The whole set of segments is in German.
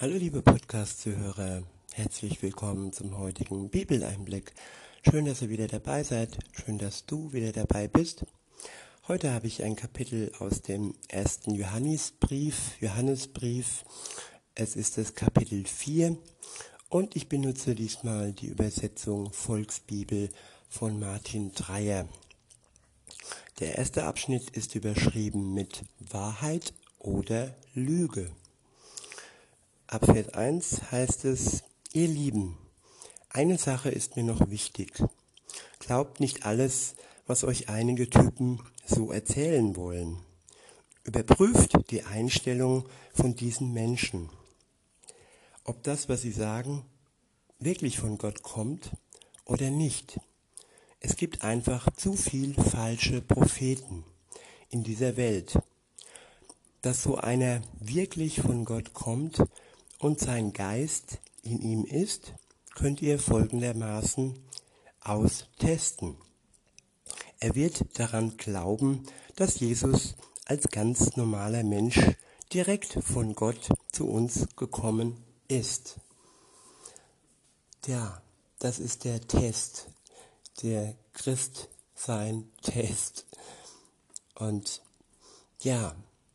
Hallo liebe Podcast-Zuhörer, herzlich willkommen zum heutigen Bibeleinblick. Schön, dass ihr wieder dabei seid, schön, dass du wieder dabei bist. Heute habe ich ein Kapitel aus dem ersten Johannesbrief, Johannesbrief. Es ist das Kapitel 4 und ich benutze diesmal die Übersetzung Volksbibel von Martin Dreyer. Der erste Abschnitt ist überschrieben mit Wahrheit oder Lüge. Ab Vers 1 heißt es, ihr Lieben, eine Sache ist mir noch wichtig. Glaubt nicht alles, was euch einige Typen so erzählen wollen. Überprüft die Einstellung von diesen Menschen. Ob das, was sie sagen, wirklich von Gott kommt oder nicht. Es gibt einfach zu viel falsche Propheten in dieser Welt. Dass so einer wirklich von Gott kommt, und sein Geist in ihm ist, könnt ihr folgendermaßen austesten. Er wird daran glauben, dass Jesus als ganz normaler Mensch direkt von Gott zu uns gekommen ist. Ja, das ist der Test, der Christsein-Test. Und ja,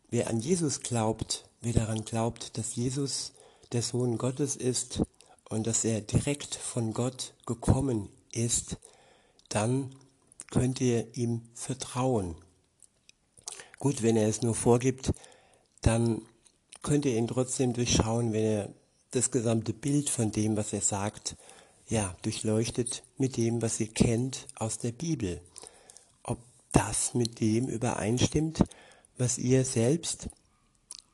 wer an Jesus glaubt, wer daran glaubt, dass Jesus der Sohn Gottes ist und dass er direkt von Gott gekommen ist, dann könnt ihr ihm vertrauen. Gut, wenn er es nur vorgibt, dann könnt ihr ihn trotzdem durchschauen, wenn er das gesamte Bild von dem, was er sagt, ja, durchleuchtet mit dem, was ihr kennt aus der Bibel. Ob das mit dem übereinstimmt, was ihr selbst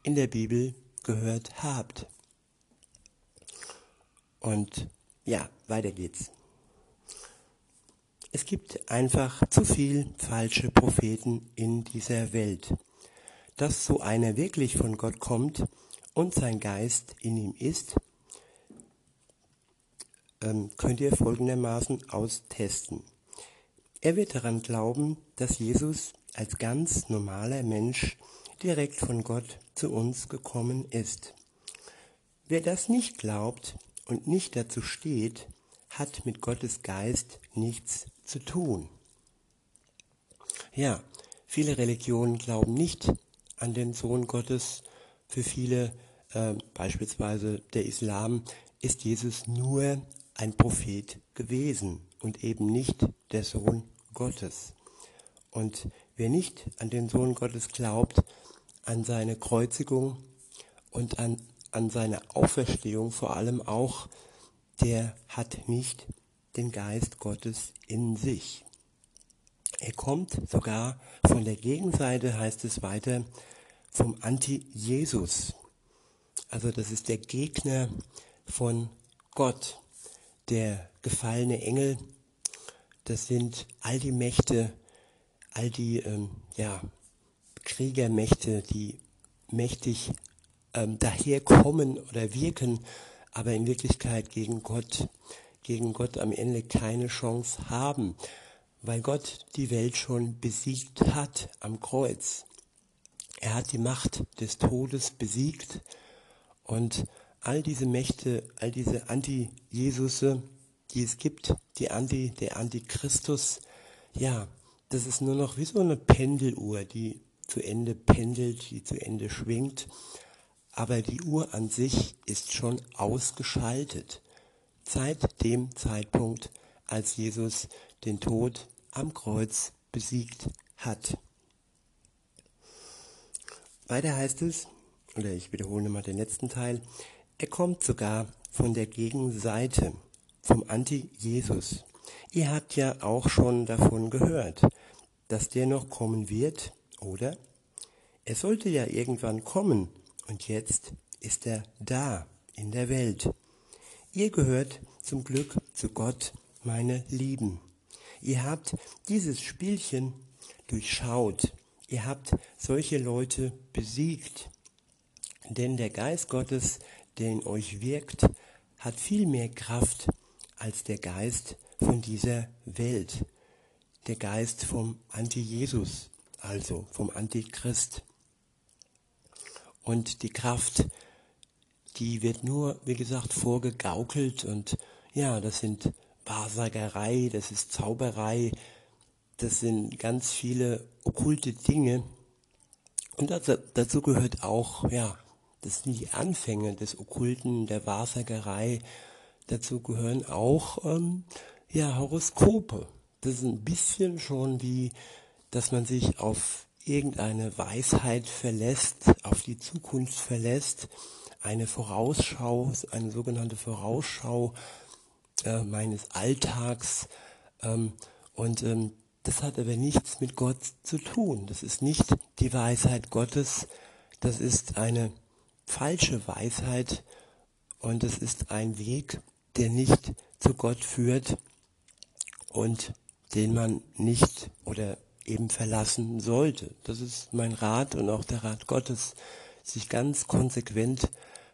in der Bibel gehört habt. Und ja, weiter geht's. Es gibt einfach zu viel falsche Propheten in dieser Welt. Dass so einer wirklich von Gott kommt und sein Geist in ihm ist, ähm, könnt ihr folgendermaßen austesten. Er wird daran glauben, dass Jesus als ganz normaler Mensch direkt von Gott zu uns gekommen ist. Wer das nicht glaubt, und nicht dazu steht, hat mit Gottes Geist nichts zu tun. Ja, viele Religionen glauben nicht an den Sohn Gottes. Für viele, äh, beispielsweise der Islam, ist Jesus nur ein Prophet gewesen und eben nicht der Sohn Gottes. Und wer nicht an den Sohn Gottes glaubt, an seine Kreuzigung und an an seine Auferstehung vor allem auch, der hat nicht den Geist Gottes in sich. Er kommt sogar von der Gegenseite, heißt es weiter, vom Anti-Jesus. Also das ist der Gegner von Gott, der gefallene Engel. Das sind all die Mächte, all die ähm, ja, Kriegermächte, die mächtig ähm, daherkommen oder wirken, aber in Wirklichkeit gegen Gott, gegen Gott am Ende keine Chance haben, weil Gott die Welt schon besiegt hat am Kreuz. Er hat die Macht des Todes besiegt und all diese Mächte, all diese Anti-Jesusse, die es gibt, die Anti, der Antichristus, ja, das ist nur noch wie so eine Pendeluhr, die zu Ende pendelt, die zu Ende schwingt aber die Uhr an sich ist schon ausgeschaltet. Seit dem Zeitpunkt, als Jesus den Tod am Kreuz besiegt hat. Weiter heißt es, oder ich wiederhole mal den letzten Teil, er kommt sogar von der Gegenseite, vom Anti-Jesus. Ihr habt ja auch schon davon gehört, dass der noch kommen wird, oder? Er sollte ja irgendwann kommen, und jetzt ist er da in der Welt. Ihr gehört zum Glück zu Gott, meine Lieben. Ihr habt dieses Spielchen durchschaut. Ihr habt solche Leute besiegt. Denn der Geist Gottes, der in euch wirkt, hat viel mehr Kraft als der Geist von dieser Welt. Der Geist vom Anti-Jesus, also vom Antichrist. Und die Kraft, die wird nur, wie gesagt, vorgegaukelt und ja, das sind Wahrsagerei, das ist Zauberei, das sind ganz viele okkulte Dinge. Und dazu, dazu gehört auch, ja, das sind die Anfänge des Okkulten, der Wahrsagerei. Dazu gehören auch, ähm, ja, Horoskope. Das ist ein bisschen schon wie, dass man sich auf irgendeine Weisheit verlässt, auf die Zukunft verlässt, eine Vorausschau, eine sogenannte Vorausschau äh, meines Alltags. Ähm, und ähm, das hat aber nichts mit Gott zu tun. Das ist nicht die Weisheit Gottes. Das ist eine falsche Weisheit und es ist ein Weg, der nicht zu Gott führt und den man nicht oder eben verlassen sollte. Das ist mein Rat und auch der Rat Gottes, sich ganz konsequent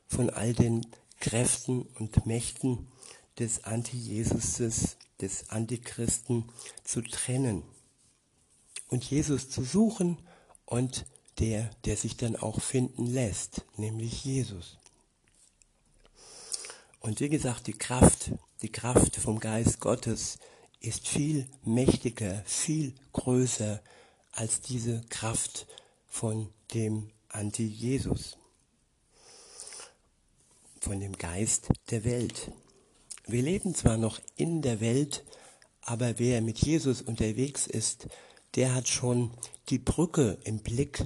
von all den Kräften und Mächten des Anti-Jesuses, des Antichristen zu trennen und Jesus zu suchen und der, der sich dann auch finden lässt, nämlich Jesus. Und wie gesagt, die Kraft, die Kraft vom Geist Gottes ist viel mächtiger, viel größer als diese Kraft von dem Anti-Jesus, von dem Geist der Welt. Wir leben zwar noch in der Welt, aber wer mit Jesus unterwegs ist, der hat schon die Brücke im Blick,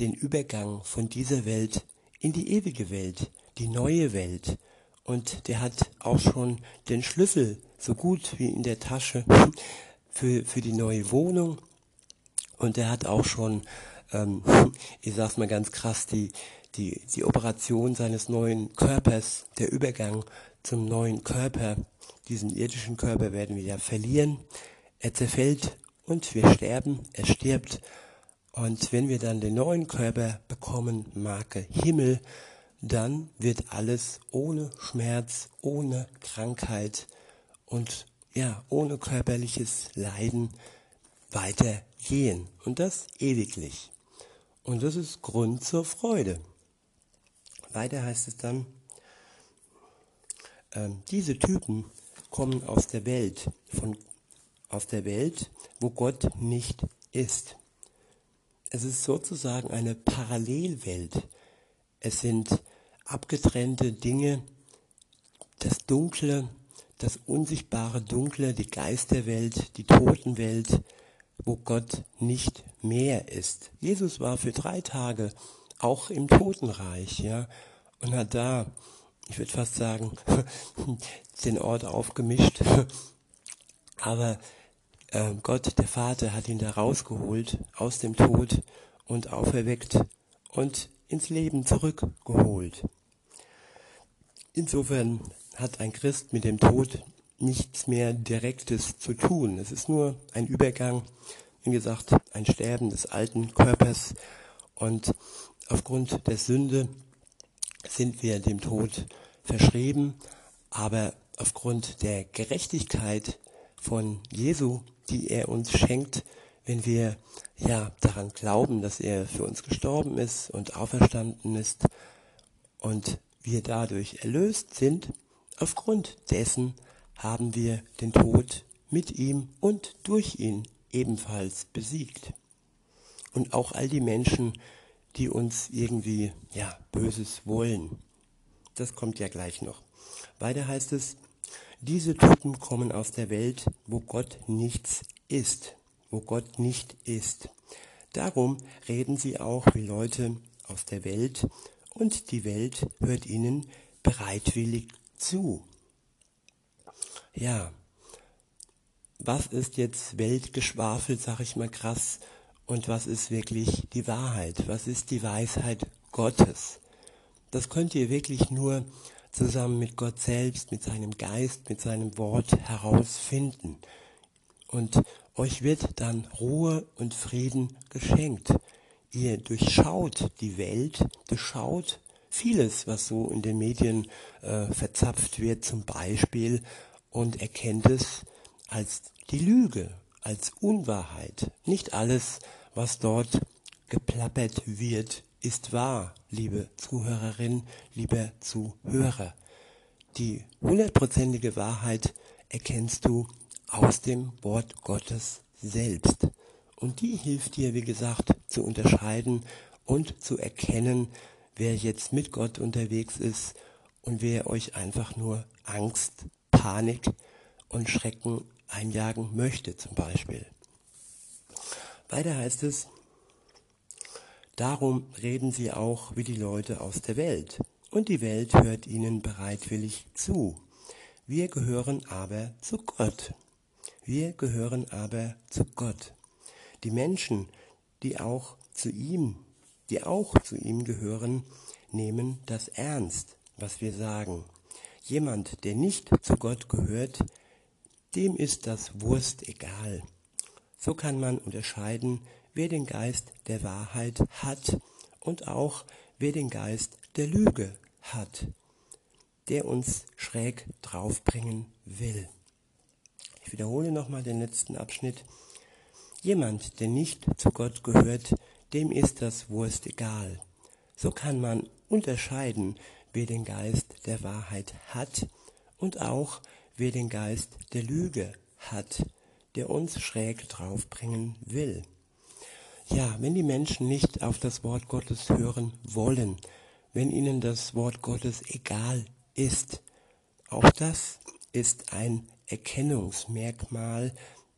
den Übergang von dieser Welt in die ewige Welt, die neue Welt. Und der hat auch schon den Schlüssel so gut wie in der Tasche für, für die neue Wohnung. Und er hat auch schon, ähm, ich sag's mal ganz krass, die, die, die Operation seines neuen Körpers, der Übergang zum neuen Körper, diesen irdischen Körper werden wir ja verlieren. Er zerfällt und wir sterben, er stirbt. Und wenn wir dann den neuen Körper bekommen, Marke Himmel, dann wird alles ohne Schmerz, ohne Krankheit und ja, ohne körperliches Leiden weitergehen. Und das ewiglich. Und das ist Grund zur Freude. Weiter heißt es dann, ähm, diese Typen kommen aus der Welt, von, aus der Welt, wo Gott nicht ist. Es ist sozusagen eine Parallelwelt. Es sind abgetrennte Dinge, das Dunkle, das unsichtbare Dunkle, die Geisterwelt, die Totenwelt, wo Gott nicht mehr ist. Jesus war für drei Tage auch im Totenreich, ja, und hat da ich würde fast sagen, den Ort aufgemischt. Aber äh, Gott, der Vater, hat ihn da rausgeholt aus dem Tod und auferweckt und ins Leben zurückgeholt. Insofern hat ein Christ mit dem Tod nichts mehr Direktes zu tun. Es ist nur ein Übergang, wie gesagt, ein Sterben des alten Körpers und aufgrund der Sünde sind wir dem Tod verschrieben, aber aufgrund der Gerechtigkeit von Jesu, die er uns schenkt, wenn wir ja daran glauben, dass er für uns gestorben ist und auferstanden ist und wir dadurch erlöst sind, aufgrund dessen haben wir den Tod mit ihm und durch ihn ebenfalls besiegt. Und auch all die Menschen, die uns irgendwie, ja, Böses wollen. Das kommt ja gleich noch. Weiter heißt es, diese Typen kommen aus der Welt, wo Gott nichts ist, wo Gott nicht ist. Darum reden sie auch wie Leute aus der Welt und die Welt hört ihnen bereitwillig zu. Ja, was ist jetzt Weltgeschwafel, sag ich mal krass, und was ist wirklich die Wahrheit? Was ist die Weisheit Gottes? Das könnt ihr wirklich nur zusammen mit Gott selbst, mit seinem Geist, mit seinem Wort herausfinden. Und euch wird dann Ruhe und Frieden geschenkt. Ihr durchschaut die Welt, durchschaut vieles, was so in den Medien äh, verzapft wird zum Beispiel und erkennt es als die Lüge, als Unwahrheit. Nicht alles, was dort geplappert wird, ist wahr, liebe Zuhörerin, lieber Zuhörer. Die hundertprozentige Wahrheit erkennst du aus dem Wort Gottes selbst. Und die hilft dir, wie gesagt, zu unterscheiden und zu erkennen, wer jetzt mit Gott unterwegs ist und wer euch einfach nur Angst, Panik und Schrecken einjagen möchte zum Beispiel. Weiter heißt es, darum reden sie auch wie die Leute aus der Welt, und die Welt hört ihnen bereitwillig zu. Wir gehören aber zu Gott. Wir gehören aber zu Gott. Die Menschen, die auch zu ihm, die auch zu ihm gehören, nehmen das ernst, was wir sagen. Jemand, der nicht zu Gott gehört, dem ist das Wurst egal. So kann man unterscheiden, wer den Geist der Wahrheit hat und auch wer den Geist der Lüge hat, der uns schräg draufbringen will. Ich wiederhole nochmal den letzten Abschnitt. Jemand, der nicht zu Gott gehört, dem ist das Wurst egal. So kann man unterscheiden, wer den Geist der Wahrheit hat und auch wer den Geist der Lüge hat, der uns schräg draufbringen will. Ja, wenn die Menschen nicht auf das Wort Gottes hören wollen, wenn ihnen das Wort Gottes egal ist, auch das ist ein Erkennungsmerkmal,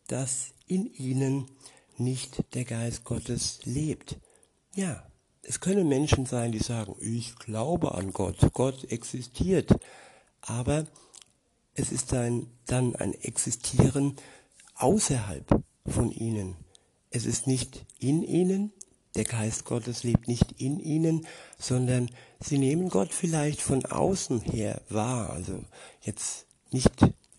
dass in ihnen nicht der Geist Gottes lebt. Ja, es können Menschen sein, die sagen, ich glaube an Gott, Gott existiert, aber es ist ein, dann ein Existieren außerhalb von ihnen. Es ist nicht in ihnen, der Geist Gottes lebt nicht in ihnen, sondern sie nehmen Gott vielleicht von außen her wahr, also jetzt nicht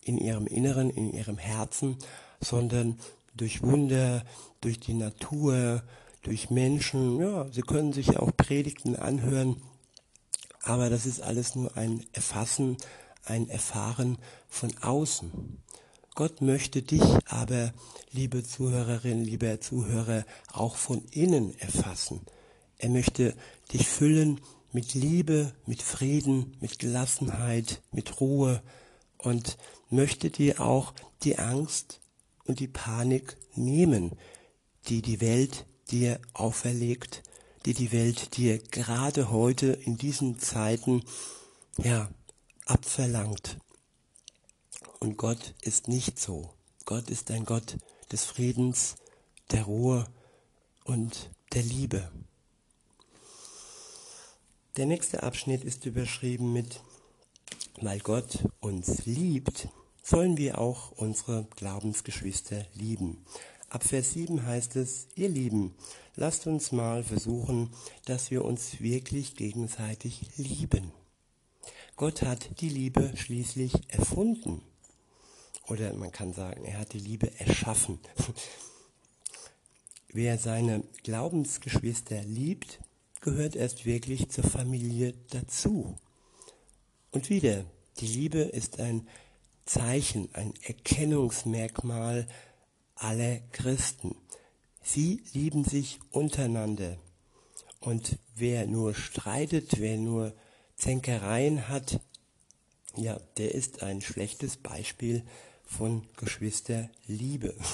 in ihrem Inneren, in ihrem Herzen, sondern durch Wunder, durch die Natur, durch Menschen. Ja, sie können sich auch Predigten anhören, aber das ist alles nur ein Erfassen, ein Erfahren von außen. Gott möchte dich aber, liebe Zuhörerin, lieber Zuhörer, auch von innen erfassen. Er möchte dich füllen mit Liebe, mit Frieden, mit Gelassenheit, mit Ruhe und möchte dir auch die Angst und die Panik nehmen, die die Welt dir auferlegt, die die Welt dir gerade heute in diesen Zeiten ja abverlangt. Und Gott ist nicht so. Gott ist ein Gott des Friedens, der Ruhe und der Liebe. Der nächste Abschnitt ist überschrieben mit, weil Gott uns liebt, sollen wir auch unsere Glaubensgeschwister lieben. Ab Vers 7 heißt es, ihr Lieben, lasst uns mal versuchen, dass wir uns wirklich gegenseitig lieben. Gott hat die Liebe schließlich erfunden. Oder man kann sagen, er hat die Liebe erschaffen. Wer seine Glaubensgeschwister liebt, gehört erst wirklich zur Familie dazu. Und wieder, die Liebe ist ein Zeichen, ein Erkennungsmerkmal aller Christen. Sie lieben sich untereinander. Und wer nur streitet, wer nur Zänkereien hat, ja, der ist ein schlechtes Beispiel von Geschwisterliebe.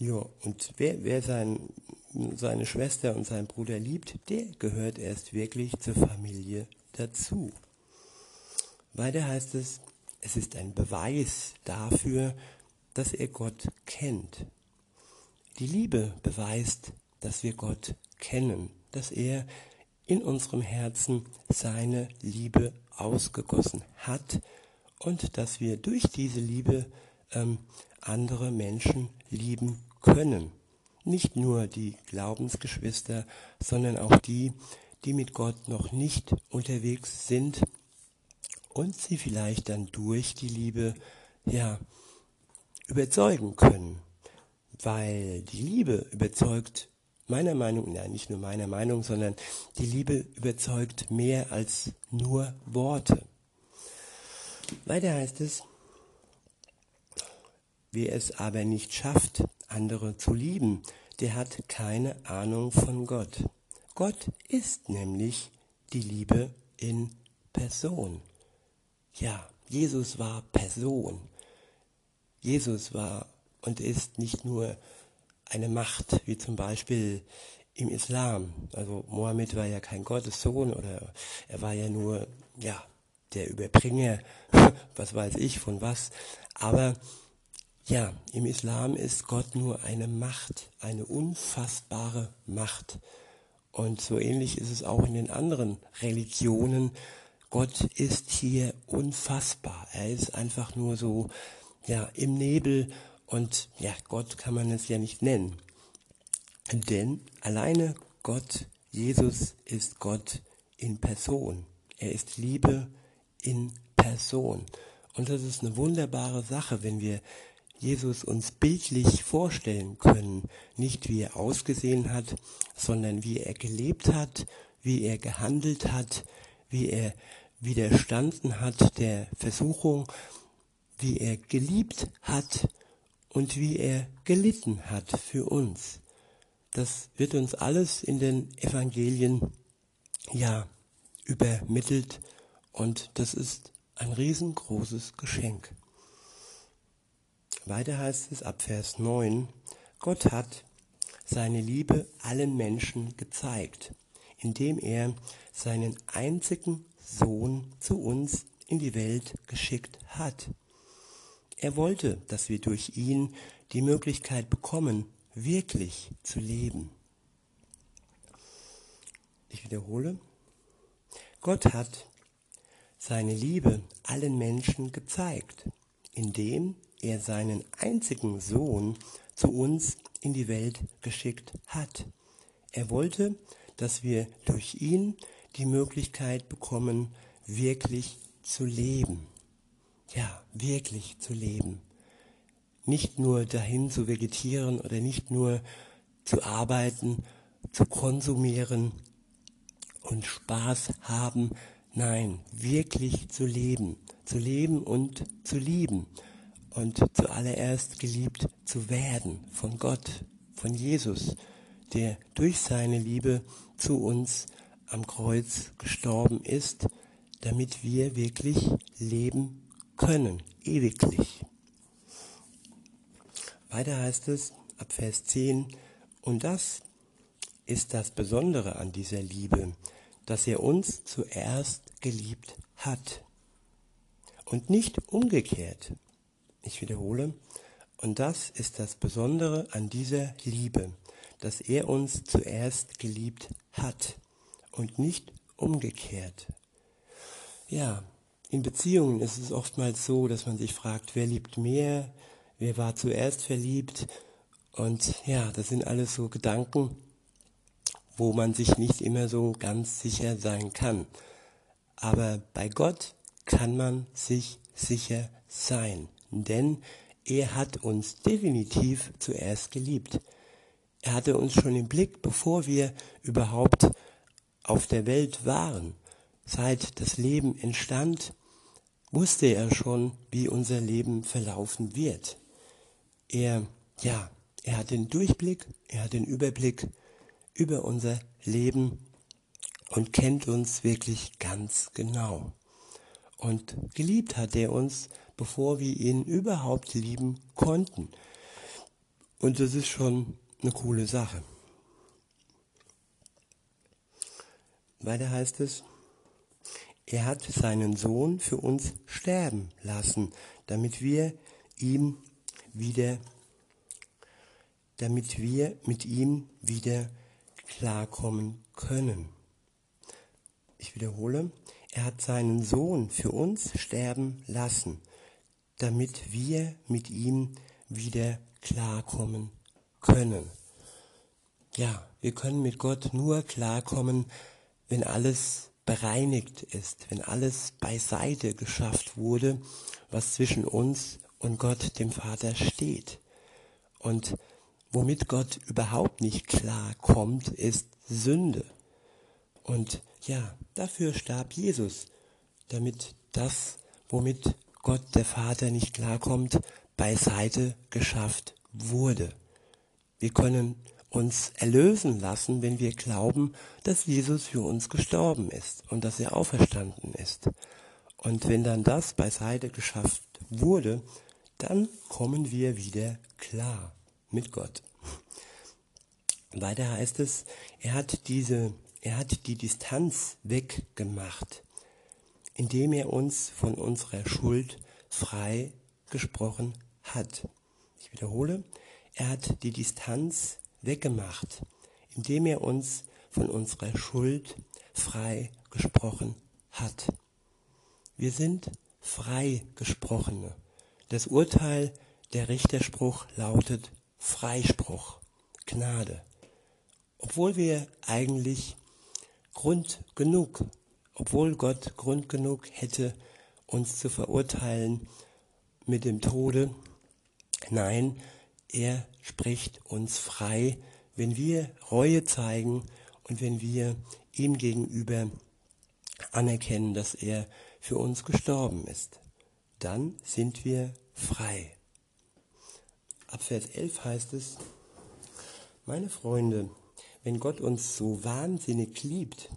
Ja, und wer, wer sein, seine Schwester und seinen Bruder liebt, der gehört erst wirklich zur Familie dazu. Weiter heißt es, es ist ein Beweis dafür, dass er Gott kennt. Die Liebe beweist, dass wir Gott kennen, dass er in unserem Herzen seine Liebe ausgegossen hat und dass wir durch diese Liebe ähm, andere Menschen lieben können. Nicht nur die Glaubensgeschwister, sondern auch die, die mit Gott noch nicht unterwegs sind und sie vielleicht dann durch die Liebe ja überzeugen können. Weil die Liebe überzeugt meiner Meinung, ja nicht nur meiner Meinung, sondern die Liebe überzeugt mehr als nur Worte. Weiter heißt es, wer es aber nicht schafft, andere zu lieben, der hat keine Ahnung von Gott. Gott ist nämlich die Liebe in Person. Ja, Jesus war Person. Jesus war und ist nicht nur eine Macht, wie zum Beispiel im Islam. Also Mohammed war ja kein Gottessohn oder er war ja nur, ja, der Überbringer, was weiß ich von was. Aber ja, im Islam ist Gott nur eine Macht, eine unfassbare Macht. Und so ähnlich ist es auch in den anderen Religionen. Gott ist hier unfassbar. Er ist einfach nur so, ja, im Nebel und ja, Gott kann man es ja nicht nennen. Denn alleine Gott, Jesus ist Gott in Person. Er ist Liebe in Person. Und das ist eine wunderbare Sache, wenn wir Jesus uns bildlich vorstellen können. Nicht wie er ausgesehen hat, sondern wie er gelebt hat, wie er gehandelt hat, wie er widerstanden hat der Versuchung, wie er geliebt hat und wie er gelitten hat für uns. Das wird uns alles in den Evangelien ja übermittelt und das ist ein riesengroßes Geschenk. Weiter heißt es ab Vers 9, Gott hat seine Liebe allen Menschen gezeigt, indem er seinen einzigen Sohn zu uns in die Welt geschickt hat. Er wollte, dass wir durch ihn die Möglichkeit bekommen, wirklich zu leben. Ich wiederhole. Gott hat seine Liebe allen Menschen gezeigt, indem er seinen einzigen Sohn zu uns in die Welt geschickt hat. Er wollte, dass wir durch ihn die Möglichkeit bekommen, wirklich zu leben ja, wirklich zu leben. Nicht nur dahin zu vegetieren oder nicht nur zu arbeiten, zu konsumieren und Spaß haben. Nein, wirklich zu leben. Zu leben und zu lieben. Und zuallererst geliebt zu werden von Gott, von Jesus, der durch seine Liebe zu uns am Kreuz gestorben ist, damit wir wirklich leben können, ewiglich. Weiter heißt es ab Vers 10, und das ist das Besondere an dieser Liebe, dass er uns zuerst geliebt hat und nicht umgekehrt. Ich wiederhole, und das ist das Besondere an dieser Liebe, dass er uns zuerst geliebt hat und nicht umgekehrt. Ja, in Beziehungen ist es oftmals so, dass man sich fragt, wer liebt mehr, wer war zuerst verliebt. Und ja, das sind alles so Gedanken, wo man sich nicht immer so ganz sicher sein kann. Aber bei Gott kann man sich sicher sein, denn er hat uns definitiv zuerst geliebt. Er hatte uns schon im Blick, bevor wir überhaupt auf der Welt waren. Seit das Leben entstand, wusste er schon, wie unser Leben verlaufen wird. Er, ja, er hat den Durchblick, er hat den Überblick über unser Leben und kennt uns wirklich ganz genau. Und geliebt hat er uns, bevor wir ihn überhaupt lieben konnten. Und das ist schon eine coole Sache. Weiter heißt es, er hat seinen Sohn für uns sterben lassen, damit wir ihm wieder, damit wir mit ihm wieder klarkommen können. Ich wiederhole, er hat seinen Sohn für uns sterben lassen, damit wir mit ihm wieder klarkommen können. Ja, wir können mit Gott nur klarkommen, wenn alles bereinigt ist, wenn alles beiseite geschafft wurde, was zwischen uns und Gott, dem Vater, steht. Und womit Gott überhaupt nicht klar kommt, ist Sünde. Und ja, dafür starb Jesus, damit das, womit Gott, der Vater, nicht klarkommt, beiseite geschafft wurde. Wir können uns erlösen lassen, wenn wir glauben, dass Jesus für uns gestorben ist und dass er auferstanden ist. Und wenn dann das beiseite geschafft wurde, dann kommen wir wieder klar mit Gott. Weiter heißt es, er hat diese, er hat die Distanz weggemacht, indem er uns von unserer Schuld frei gesprochen hat. Ich wiederhole, er hat die Distanz weggemacht, indem er uns von unserer Schuld frei gesprochen hat. Wir sind frei gesprochene. Das Urteil, der Richterspruch lautet Freispruch, Gnade. Obwohl wir eigentlich Grund genug, obwohl Gott Grund genug hätte, uns zu verurteilen mit dem Tode, nein, er spricht uns frei, wenn wir Reue zeigen und wenn wir ihm gegenüber anerkennen, dass er für uns gestorben ist. Dann sind wir frei. Ab Vers 11 heißt es, meine Freunde, wenn Gott uns so wahnsinnig liebt,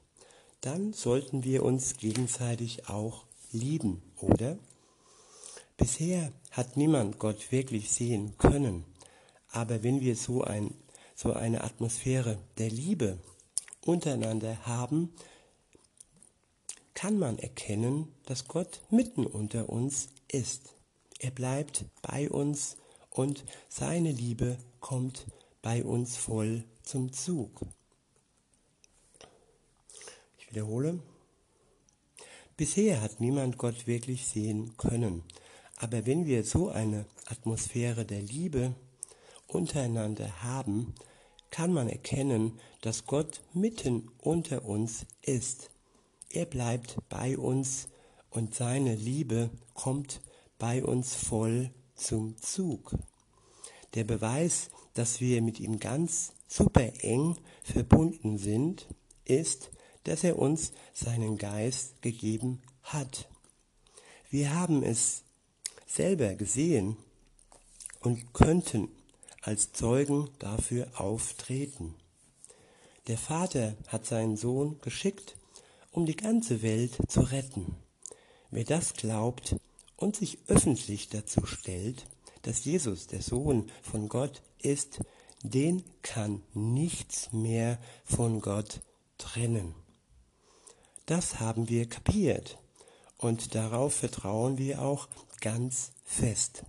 dann sollten wir uns gegenseitig auch lieben, oder? Bisher hat niemand Gott wirklich sehen können, aber wenn wir so, ein, so eine Atmosphäre der Liebe untereinander haben, kann man erkennen, dass Gott mitten unter uns ist. Er bleibt bei uns und seine Liebe kommt bei uns voll zum Zug. Wiederhole. Bisher hat niemand Gott wirklich sehen können. Aber wenn wir so eine Atmosphäre der Liebe untereinander haben, kann man erkennen, dass Gott mitten unter uns ist. Er bleibt bei uns und seine Liebe kommt bei uns voll zum Zug. Der Beweis, dass wir mit ihm ganz super eng verbunden sind, ist, dass er uns seinen Geist gegeben hat. Wir haben es selber gesehen und könnten als Zeugen dafür auftreten. Der Vater hat seinen Sohn geschickt, um die ganze Welt zu retten. Wer das glaubt und sich öffentlich dazu stellt, dass Jesus der Sohn von Gott ist, den kann nichts mehr von Gott trennen. Das haben wir kapiert und darauf vertrauen wir auch ganz fest.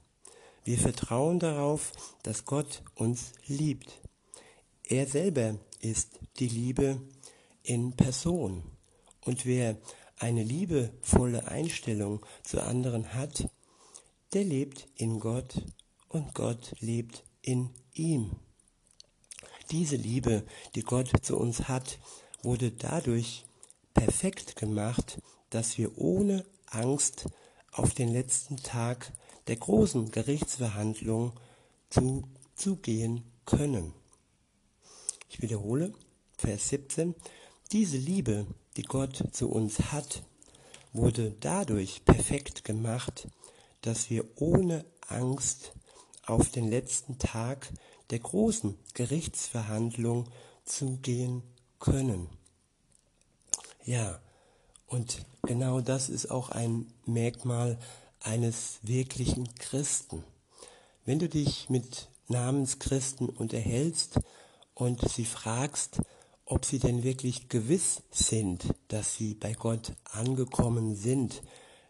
Wir vertrauen darauf, dass Gott uns liebt. Er selber ist die Liebe in Person. Und wer eine liebevolle Einstellung zu anderen hat, der lebt in Gott und Gott lebt in ihm. Diese Liebe, die Gott zu uns hat, wurde dadurch perfekt gemacht, dass wir ohne Angst auf den letzten Tag der großen Gerichtsverhandlung zu, zugehen können. Ich wiederhole, Vers 17, diese Liebe, die Gott zu uns hat, wurde dadurch perfekt gemacht, dass wir ohne Angst auf den letzten Tag der großen Gerichtsverhandlung zugehen können. Ja, und genau das ist auch ein Merkmal eines wirklichen Christen. Wenn du dich mit Namenschristen unterhältst und sie fragst, ob sie denn wirklich gewiss sind, dass sie bei Gott angekommen sind,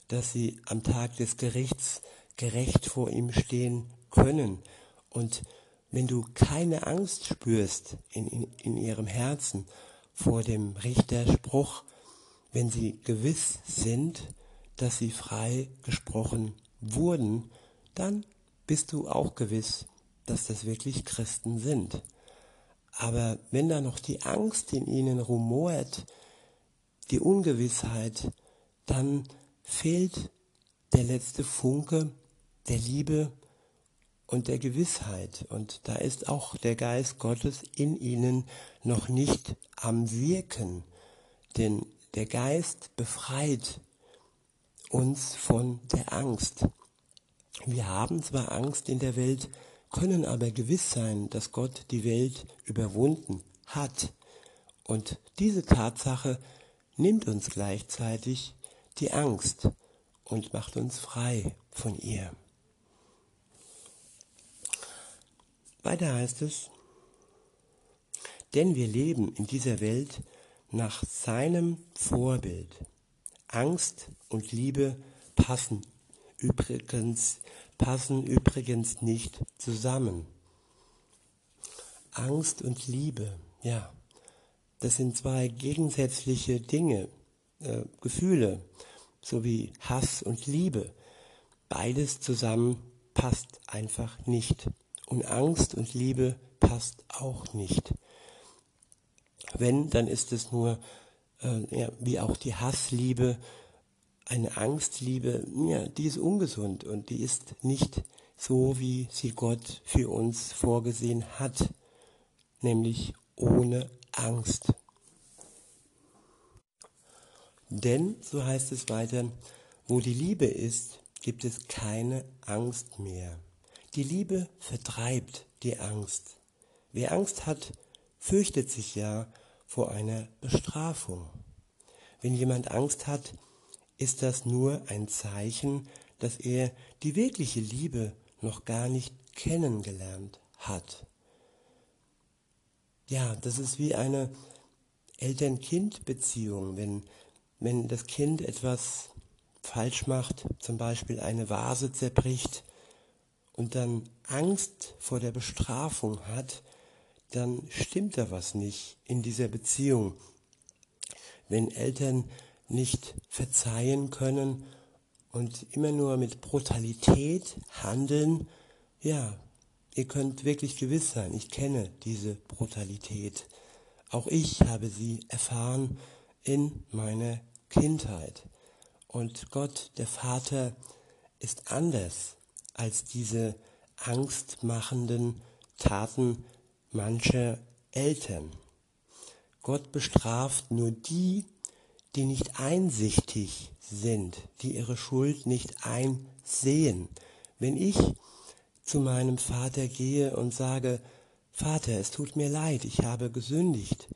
dass sie am Tag des Gerichts gerecht vor ihm stehen können. Und wenn du keine Angst spürst in, in, in ihrem Herzen vor dem Richterspruch, wenn sie gewiss sind, dass sie frei gesprochen wurden, dann bist du auch gewiss, dass das wirklich Christen sind. Aber wenn da noch die Angst in ihnen rumort, die Ungewissheit, dann fehlt der letzte Funke der Liebe und der Gewissheit. Und da ist auch der Geist Gottes in ihnen noch nicht am Wirken. Denn der Geist befreit uns von der Angst. Wir haben zwar Angst in der Welt, können aber gewiss sein, dass Gott die Welt überwunden hat. Und diese Tatsache nimmt uns gleichzeitig die Angst und macht uns frei von ihr. Weiter heißt es, denn wir leben in dieser Welt nach seinem Vorbild. Angst und Liebe passen übrigens, passen übrigens nicht zusammen. Angst und Liebe, ja, das sind zwei gegensätzliche Dinge, äh, Gefühle, sowie Hass und Liebe. Beides zusammen passt einfach nicht. Und Angst und Liebe passt auch nicht. Wenn, dann ist es nur, äh, ja, wie auch die Hassliebe, eine Angstliebe, ja, die ist ungesund und die ist nicht so, wie sie Gott für uns vorgesehen hat, nämlich ohne Angst. Denn, so heißt es weiter, wo die Liebe ist, gibt es keine Angst mehr. Die Liebe vertreibt die Angst. Wer Angst hat, fürchtet sich ja vor einer Bestrafung. Wenn jemand Angst hat, ist das nur ein Zeichen, dass er die wirkliche Liebe noch gar nicht kennengelernt hat. Ja, das ist wie eine Eltern-Kind-Beziehung. Wenn, wenn das Kind etwas falsch macht, zum Beispiel eine Vase zerbricht und dann Angst vor der Bestrafung hat, dann stimmt da was nicht in dieser Beziehung. Wenn Eltern nicht verzeihen können und immer nur mit Brutalität handeln, ja, ihr könnt wirklich gewiss sein, ich kenne diese Brutalität. Auch ich habe sie erfahren in meiner Kindheit. Und Gott, der Vater, ist anders als diese angstmachenden Taten mancher Eltern. Gott bestraft nur die, die nicht einsichtig sind, die ihre Schuld nicht einsehen. Wenn ich zu meinem Vater gehe und sage, Vater, es tut mir leid, ich habe gesündigt,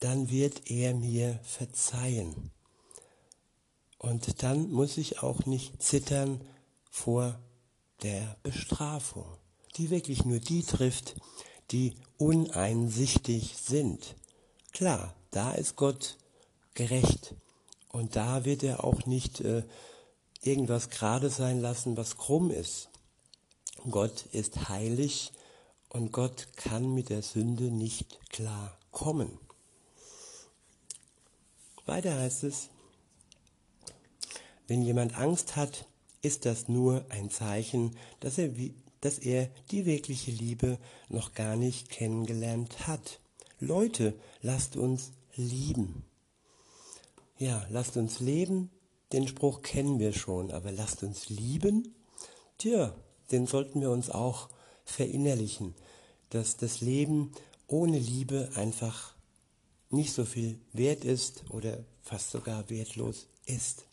dann wird er mir verzeihen. Und dann muss ich auch nicht zittern vor der Bestrafung, die wirklich nur die trifft, die uneinsichtig sind. Klar, da ist Gott gerecht und da wird er auch nicht äh, irgendwas gerade sein lassen, was krumm ist. Gott ist heilig und Gott kann mit der Sünde nicht klar kommen. Weiter heißt es, wenn jemand Angst hat, ist das nur ein Zeichen, dass er, dass er die wirkliche Liebe noch gar nicht kennengelernt hat. Leute, lasst uns lieben. Ja, lasst uns leben, den Spruch kennen wir schon, aber lasst uns lieben? Tja, den sollten wir uns auch verinnerlichen, dass das Leben ohne Liebe einfach nicht so viel wert ist oder fast sogar wertlos ist.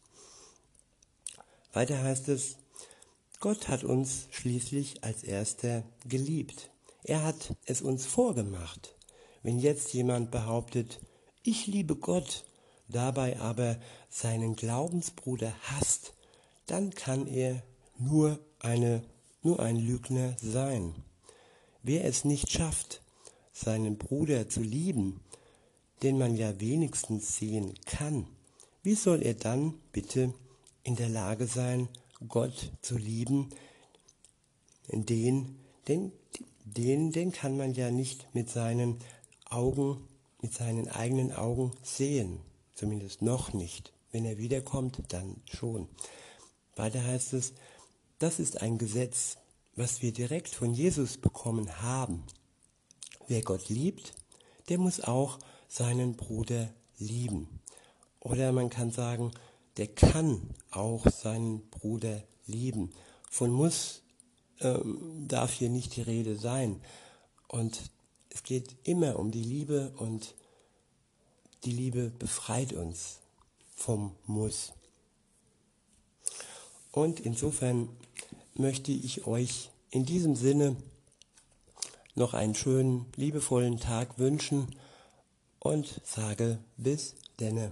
Weiter heißt es, Gott hat uns schließlich als erster geliebt. Er hat es uns vorgemacht. Wenn jetzt jemand behauptet, ich liebe Gott, dabei aber seinen Glaubensbruder hasst, dann kann er nur, eine, nur ein Lügner sein. Wer es nicht schafft, seinen Bruder zu lieben, den man ja wenigstens sehen kann, wie soll er dann bitte in der Lage sein, Gott zu lieben, den, den, den, den kann man ja nicht mit seinen Augen, mit seinen eigenen Augen sehen, zumindest noch nicht. Wenn er wiederkommt, dann schon. Weiter heißt es, das ist ein Gesetz, was wir direkt von Jesus bekommen haben. Wer Gott liebt, der muss auch seinen Bruder lieben. Oder man kann sagen, der kann auch seinen Bruder lieben. Von muss ähm, darf hier nicht die Rede sein. Und es geht immer um die Liebe und die Liebe befreit uns vom Muss. Und insofern möchte ich euch in diesem Sinne noch einen schönen, liebevollen Tag wünschen und sage bis denne.